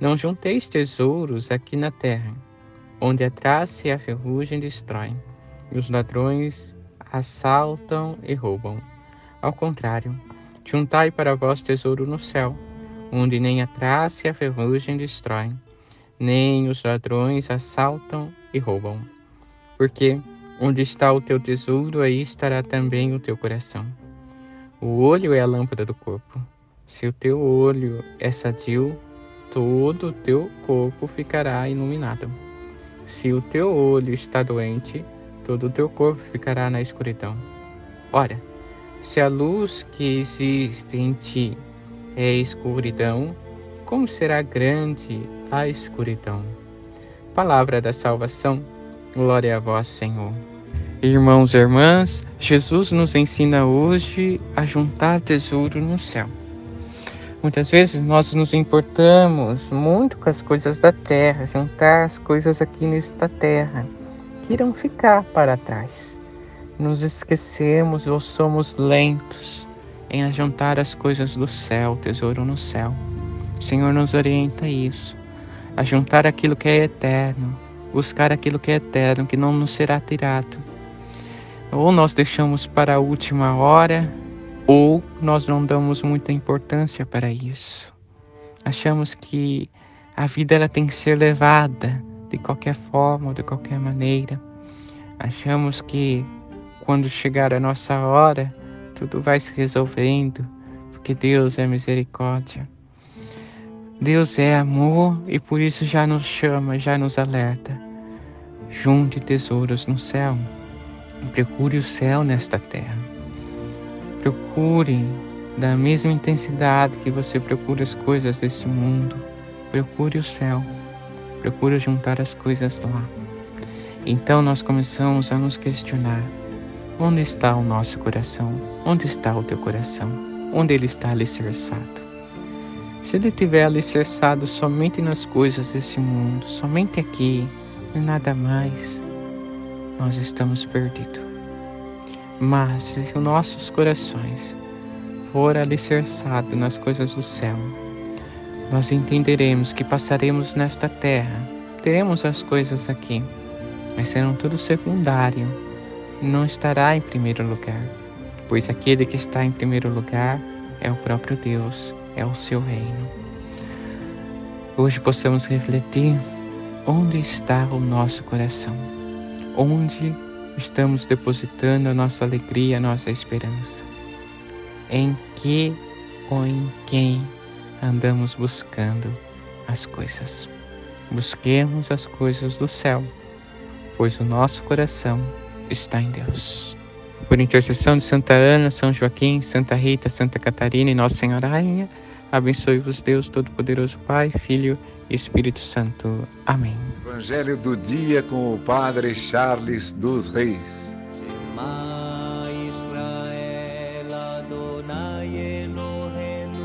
não junteis tesouros aqui na terra, onde a traça e a ferrugem destroem, e os ladrões assaltam e roubam. Ao contrário, juntai para vós tesouro no céu, onde nem a traça e a ferrugem destroem, nem os ladrões assaltam e roubam. Porque onde está o teu tesouro, aí estará também o teu coração. O olho é a lâmpada do corpo. Se o teu olho é sadio, todo o teu corpo ficará iluminado. Se o teu olho está doente, todo o teu corpo ficará na escuridão. Ora, se a luz que existe em ti é escuridão, como será grande a escuridão? Palavra da salvação, glória a vós, Senhor. Irmãos e irmãs, Jesus nos ensina hoje a juntar tesouro no céu. Muitas vezes nós nos importamos muito com as coisas da terra, juntar as coisas aqui nesta terra, que irão ficar para trás. Nos esquecemos ou somos lentos em juntar as coisas do céu, tesouro no céu. O Senhor nos orienta a isso, a juntar aquilo que é eterno, buscar aquilo que é eterno, que não nos será tirado. Ou nós deixamos para a última hora ou nós não damos muita importância para isso. Achamos que a vida ela tem que ser levada de qualquer forma de qualquer maneira. Achamos que quando chegar a nossa hora, tudo vai se resolvendo, porque Deus é misericórdia. Deus é amor e por isso já nos chama, já nos alerta. Junte tesouros no céu. Procure o céu nesta terra. Procure da mesma intensidade que você procura as coisas desse mundo. Procure o céu. Procure juntar as coisas lá. Então nós começamos a nos questionar: onde está o nosso coração? Onde está o teu coração? Onde ele está alicerçado? Se ele estiver alicerçado somente nas coisas desse mundo, somente aqui e nada mais, nós estamos perdidos. Mas se os nossos corações for alicerçado nas coisas do céu, nós entenderemos que passaremos nesta terra, teremos as coisas aqui, mas serão tudo secundário, não estará em primeiro lugar, pois aquele que está em primeiro lugar é o próprio Deus, é o seu reino. Hoje possamos refletir onde está o nosso coração, onde estamos depositando a nossa alegria, a nossa esperança? Em que ou em quem andamos buscando as coisas? Busquemos as coisas do céu, pois o nosso coração está em Deus. Por intercessão de Santa Ana, São Joaquim, Santa Rita, Santa Catarina e Nossa Senhora Rainha, abençoe-vos Deus Todo-Poderoso Pai, Filho Espírito Santo. Amém. Evangelho do dia com o Padre Charles dos Reis. Israel Adonai Eloheinu.